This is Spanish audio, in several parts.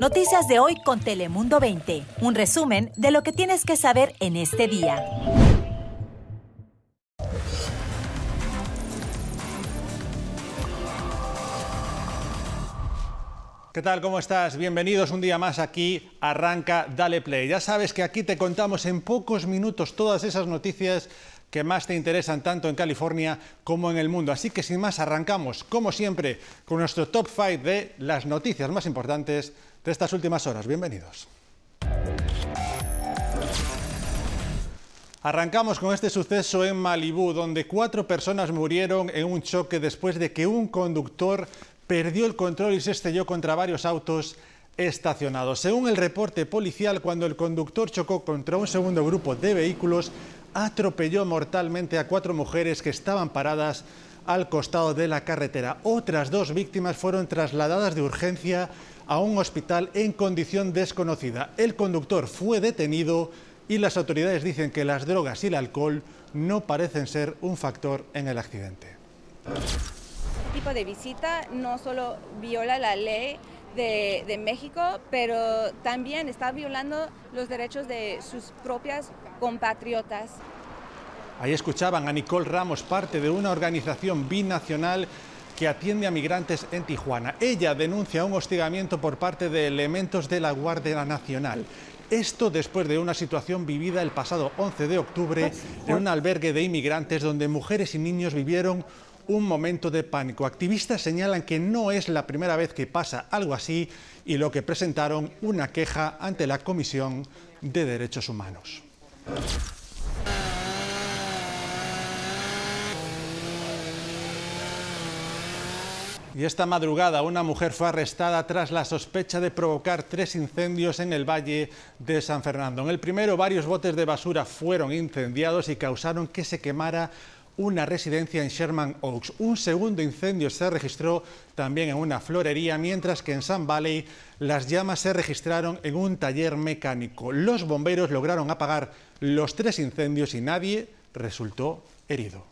Noticias de hoy con Telemundo 20. Un resumen de lo que tienes que saber en este día. ¿Qué tal? ¿Cómo estás? Bienvenidos un día más aquí. Arranca, dale play. Ya sabes que aquí te contamos en pocos minutos todas esas noticias que más te interesan tanto en California como en el mundo. Así que sin más, arrancamos, como siempre, con nuestro top 5 de las noticias más importantes de estas últimas horas. Bienvenidos. Arrancamos con este suceso en Malibú, donde cuatro personas murieron en un choque después de que un conductor perdió el control y se estrelló contra varios autos estacionados. Según el reporte policial, cuando el conductor chocó contra un segundo grupo de vehículos, atropelló mortalmente a cuatro mujeres que estaban paradas al costado de la carretera. Otras dos víctimas fueron trasladadas de urgencia a un hospital en condición desconocida. El conductor fue detenido y las autoridades dicen que las drogas y el alcohol no parecen ser un factor en el accidente tipo de visita no solo viola la ley de, México, pero también está violando los derechos de sus propias compatriotas. Ahí escuchaban a Nicole Ramos, parte de una organización binacional que atiende a migrantes en Tijuana. Ella denuncia un hostigamiento por parte de elementos de la Guardia Nacional. Esto después de una situación vivida el pasado 11 de octubre en un albergue de inmigrantes donde mujeres y niños vivieron un momento de pánico. Activistas señalan que no es la primera vez que pasa algo así y lo que presentaron una queja ante la Comisión de Derechos Humanos. Y esta madrugada una mujer fue arrestada tras la sospecha de provocar tres incendios en el valle de San Fernando. En el primero varios botes de basura fueron incendiados y causaron que se quemara una residencia en Sherman Oaks. Un segundo incendio se registró también en una florería, mientras que en Sun Valley las llamas se registraron en un taller mecánico. Los bomberos lograron apagar los tres incendios y nadie resultó herido.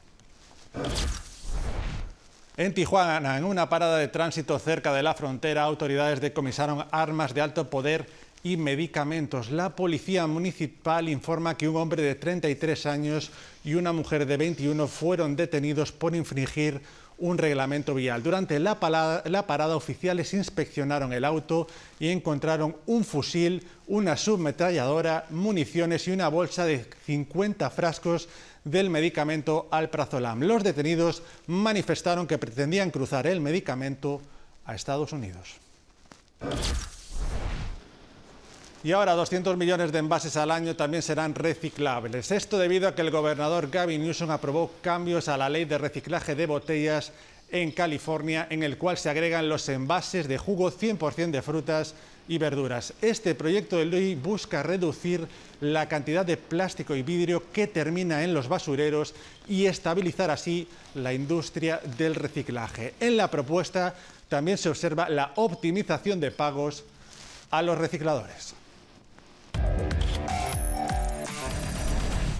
En Tijuana, en una parada de tránsito cerca de la frontera, autoridades decomisaron armas de alto poder y medicamentos. La policía municipal informa que un hombre de 33 años y una mujer de 21 fueron detenidos por infringir un reglamento vial. Durante la parada, oficiales inspeccionaron el auto y encontraron un fusil, una submetralladora, municiones y una bolsa de 50 frascos del medicamento Alprazolam. Los detenidos manifestaron que pretendían cruzar el medicamento a Estados Unidos. Y ahora 200 millones de envases al año también serán reciclables. Esto debido a que el gobernador Gavin Newsom aprobó cambios a la ley de reciclaje de botellas en California, en el cual se agregan los envases de jugo 100% de frutas y verduras. Este proyecto de ley busca reducir la cantidad de plástico y vidrio que termina en los basureros y estabilizar así la industria del reciclaje. En la propuesta también se observa la optimización de pagos a los recicladores.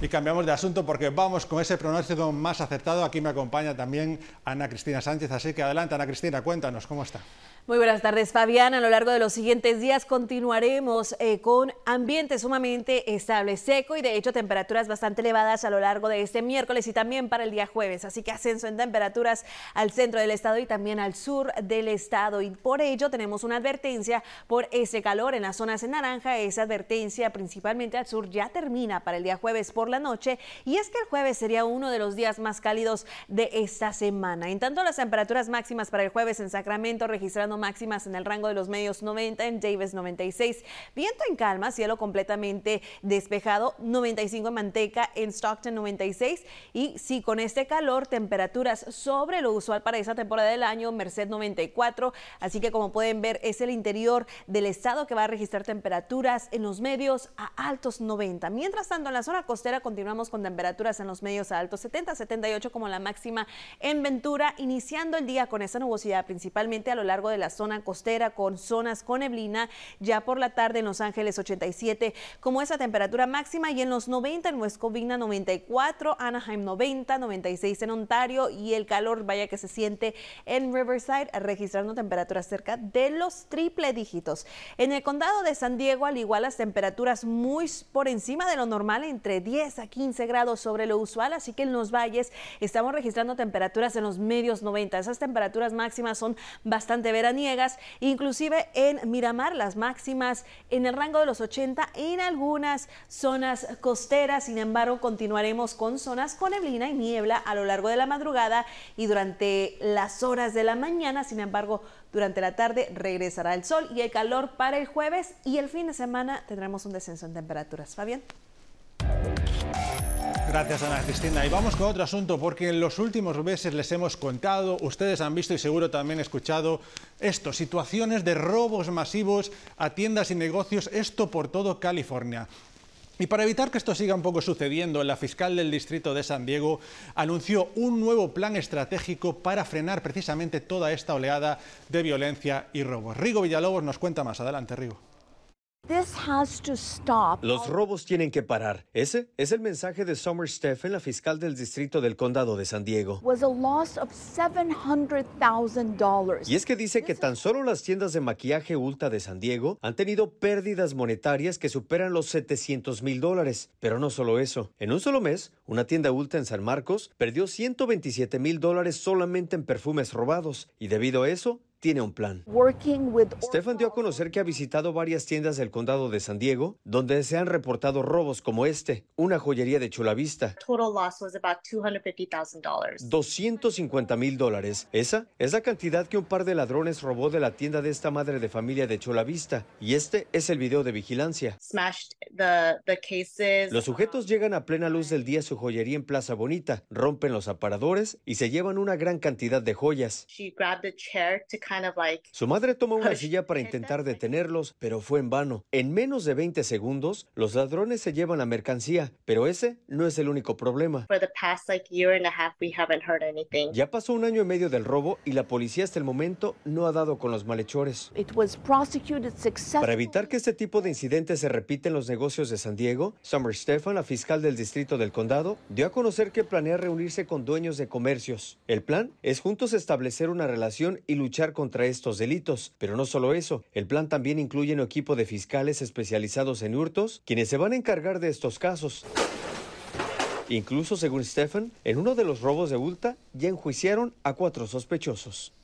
Y cambiamos de asunto porque vamos con ese pronóstico más acertado. Aquí me acompaña también Ana Cristina Sánchez, así que adelante Ana Cristina, cuéntanos cómo está. Muy buenas tardes, Fabián. A lo largo de los siguientes días continuaremos eh, con ambiente sumamente estable, seco y de hecho temperaturas bastante elevadas a lo largo de este miércoles y también para el día jueves. Así que ascenso en temperaturas al centro del estado y también al sur del estado. Y por ello tenemos una advertencia por ese calor en las zonas en naranja. Esa advertencia principalmente al sur ya termina para el día jueves por la noche. Y es que el jueves sería uno de los días más cálidos de esta semana. En tanto, las temperaturas máximas para el jueves en Sacramento registrando máximas en el rango de los medios 90, en Davis 96. Viento en calma, cielo completamente despejado, 95 en Manteca, en Stockton 96. Y sí, con este calor, temperaturas sobre lo usual para esa temporada del año, Merced 94. Así que como pueden ver, es el interior del estado que va a registrar temperaturas en los medios a altos 90. Mientras tanto, en la zona costera continuamos con temperaturas en los medios a altos 70, 78 como la máxima en Ventura, iniciando el día con esa nubosidad principalmente a lo largo de la zona costera con zonas con neblina. Ya por la tarde en Los Ángeles 87 como esa temperatura máxima y en los 90 en West Covina 94, Anaheim 90, 96 en Ontario y el calor vaya que se siente en Riverside registrando temperaturas cerca de los triple dígitos. En el condado de San Diego al igual las temperaturas muy por encima de lo normal entre 10 a 15 grados sobre lo usual, así que en los valles estamos registrando temperaturas en los medios 90. Esas temperaturas máximas son bastante veraniegas, inclusive en Miramar las máximas en el rango de los 80 en algunas zonas costeras. Sin embargo, continuaremos con zonas con neblina y niebla a lo largo de la madrugada y durante las horas de la mañana. Sin embargo, durante la tarde regresará el sol y el calor para el jueves y el fin de semana tendremos un descenso en temperaturas. Fabián. Gracias Ana Cristina. Y vamos con otro asunto porque en los últimos meses les hemos contado, ustedes han visto y seguro también escuchado esto, situaciones de robos masivos a tiendas y negocios, esto por todo California. Y para evitar que esto siga un poco sucediendo, la fiscal del distrito de San Diego anunció un nuevo plan estratégico para frenar precisamente toda esta oleada de violencia y robos. Rigo Villalobos nos cuenta más. Adelante, Rigo. Los robos tienen que parar. Ese es el mensaje de Summer Stephen, la fiscal del distrito del condado de San Diego. Y es que dice que tan solo las tiendas de maquillaje Ulta de San Diego han tenido pérdidas monetarias que superan los 700 mil dólares. Pero no solo eso. En un solo mes, una tienda Ulta en San Marcos perdió 127 mil dólares solamente en perfumes robados. Y debido a eso, tiene un plan. Stefan dio a conocer que ha visitado varias tiendas del condado de San Diego donde se han reportado robos como este, una joyería de Chula Vista. 250 mil dólares. Esa es la cantidad que un par de ladrones robó de la tienda de esta madre de familia de Chula Vista. Y este es el video de vigilancia. Los sujetos llegan a plena luz del día a su joyería en Plaza Bonita, rompen los aparadores y se llevan una gran cantidad de joyas. Su madre tomó una silla para intentar detenerlos, pero fue en vano. En menos de 20 segundos, los ladrones se llevan la mercancía, pero ese no es el único problema. Ya pasó un año y medio del robo y la policía hasta el momento no ha dado con los malhechores. Para evitar que este tipo de incidentes se repita en los negocios de San Diego, Summer Stefan, la fiscal del distrito del condado, dio a conocer que planea reunirse con dueños de comercios. El plan es juntos establecer una relación y luchar contra estos delitos. Pero no solo eso, el plan también incluye un equipo de fiscales especializados en hurtos, quienes se van a encargar de estos casos. Incluso, según Stephen, en uno de los robos de Ulta ya enjuiciaron a cuatro sospechosos.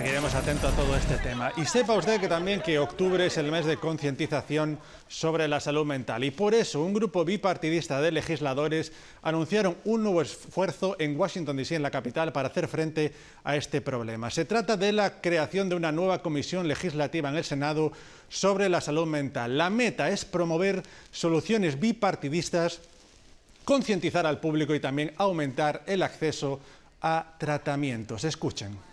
Seguiremos atentos a todo este tema. Y sepa usted que también que octubre es el mes de concientización sobre la salud mental. Y por eso un grupo bipartidista de legisladores anunciaron un nuevo esfuerzo en Washington, D.C., en la capital, para hacer frente a este problema. Se trata de la creación de una nueva comisión legislativa en el Senado sobre la salud mental. La meta es promover soluciones bipartidistas, concientizar al público y también aumentar el acceso a tratamientos. Escuchen.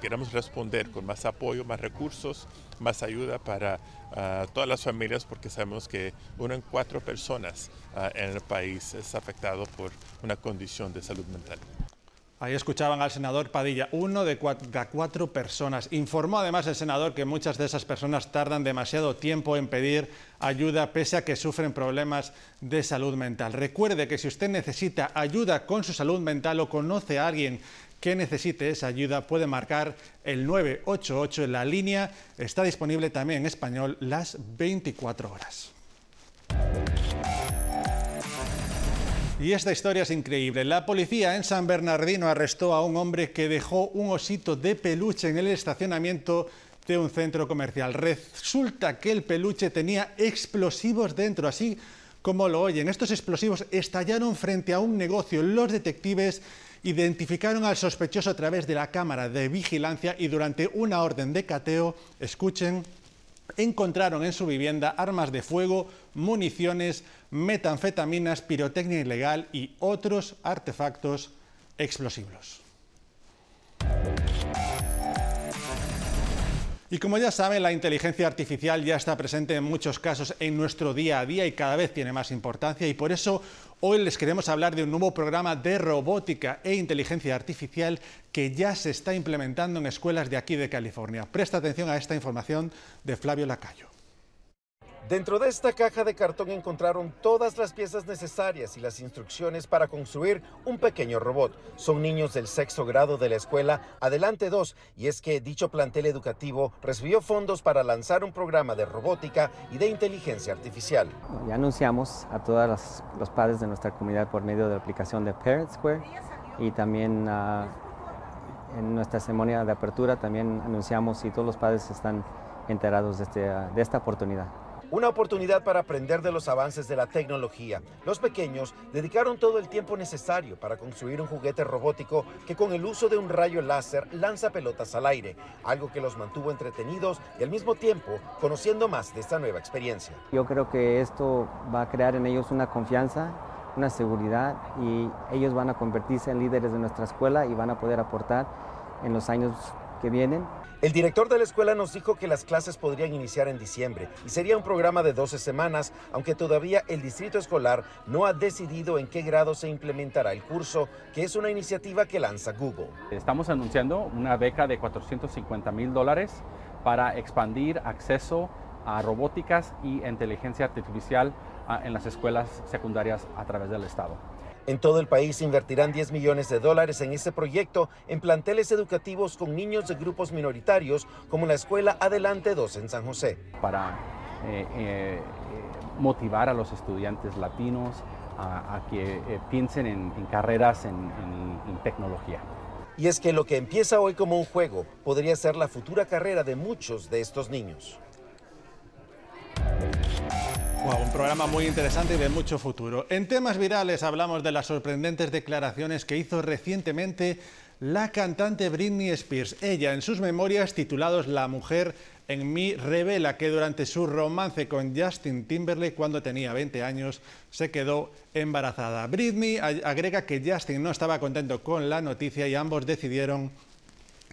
Queremos responder con más apoyo, más recursos, más ayuda para ah, todas las familias porque sabemos que una en cuatro personas ah, en el país es afectado por una condición de salud mental. Ahí escuchaban al senador Padilla, uno de cuatro, personas. Informó además el senador que muchas de esas personas tardan demasiado tiempo en pedir ayuda pese a que sufren problemas de salud mental. Recuerde que si usted necesita ayuda con su salud mental o conoce a alguien que necesite esa ayuda puede marcar el 988 en la línea. Está disponible también en español las 24 horas. Y esta historia es increíble. La policía en San Bernardino arrestó a un hombre que dejó un osito de peluche en el estacionamiento de un centro comercial. Resulta que el peluche tenía explosivos dentro, así como lo oyen. Estos explosivos estallaron frente a un negocio. Los detectives identificaron al sospechoso a través de la cámara de vigilancia y durante una orden de cateo, escuchen, encontraron en su vivienda armas de fuego, municiones, metanfetaminas, pirotecnia ilegal y otros artefactos explosivos. Y como ya saben, la inteligencia artificial ya está presente en muchos casos en nuestro día a día y cada vez tiene más importancia y por eso Hoy les queremos hablar de un nuevo programa de robótica e inteligencia artificial que ya se está implementando en escuelas de aquí de California. Presta atención a esta información de Flavio Lacayo. Dentro de esta caja de cartón encontraron todas las piezas necesarias y las instrucciones para construir un pequeño robot. Son niños del sexto grado de la escuela Adelante 2 y es que dicho plantel educativo recibió fondos para lanzar un programa de robótica y de inteligencia artificial. Ya anunciamos a todos los padres de nuestra comunidad por medio de la aplicación de Parent Square y también uh, en nuestra ceremonia de apertura también anunciamos y todos los padres están enterados de, este, de esta oportunidad. Una oportunidad para aprender de los avances de la tecnología. Los pequeños dedicaron todo el tiempo necesario para construir un juguete robótico que con el uso de un rayo láser lanza pelotas al aire, algo que los mantuvo entretenidos y al mismo tiempo conociendo más de esta nueva experiencia. Yo creo que esto va a crear en ellos una confianza, una seguridad y ellos van a convertirse en líderes de nuestra escuela y van a poder aportar en los años que vienen el director de la escuela nos dijo que las clases podrían iniciar en diciembre y sería un programa de 12 semanas, aunque todavía el distrito escolar no ha decidido en qué grado se implementará el curso, que es una iniciativa que lanza Google. Estamos anunciando una beca de 450 mil dólares para expandir acceso a robóticas y inteligencia artificial ah, en las escuelas secundarias a través del Estado. En todo el país invertirán 10 millones de dólares en este proyecto en planteles educativos con niños de grupos minoritarios como la Escuela Adelante 2 en San José. Para eh, eh, motivar a los estudiantes latinos a, que eh, piensen en, carreras en, en tecnología. Y es que lo que empieza hoy como un juego podría ser la futura carrera de muchos de estos niños un programa muy interesante y de mucho futuro. En temas virales hablamos de las sorprendentes declaraciones que hizo recientemente la cantante Britney Spears. Ella, en sus memorias titulados La mujer en mí, revela que durante su romance con Justin Timberlake, cuando tenía 20 años, se quedó embarazada. Britney agrega que Justin no estaba contento con la noticia y ambos decidieron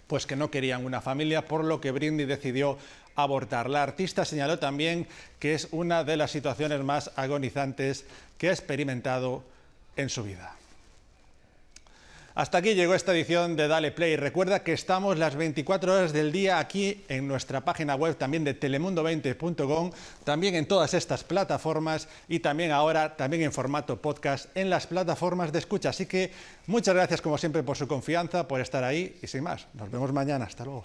pues que no querían una familia, por lo que Britney decidió abortar. La artista señaló también que es una de las situaciones más agonizantes que ha experimentado en su vida. Hasta aquí llegó esta edición de Dale Play. Recuerda que estamos las 24 horas del día aquí en nuestra página web también de telemundo20.com, también en todas estas plataformas y también ahora también en formato podcast en las plataformas de escucha. Así que muchas gracias como siempre por su confianza, por estar ahí y sin más. Nos vemos mañana. Hasta luego.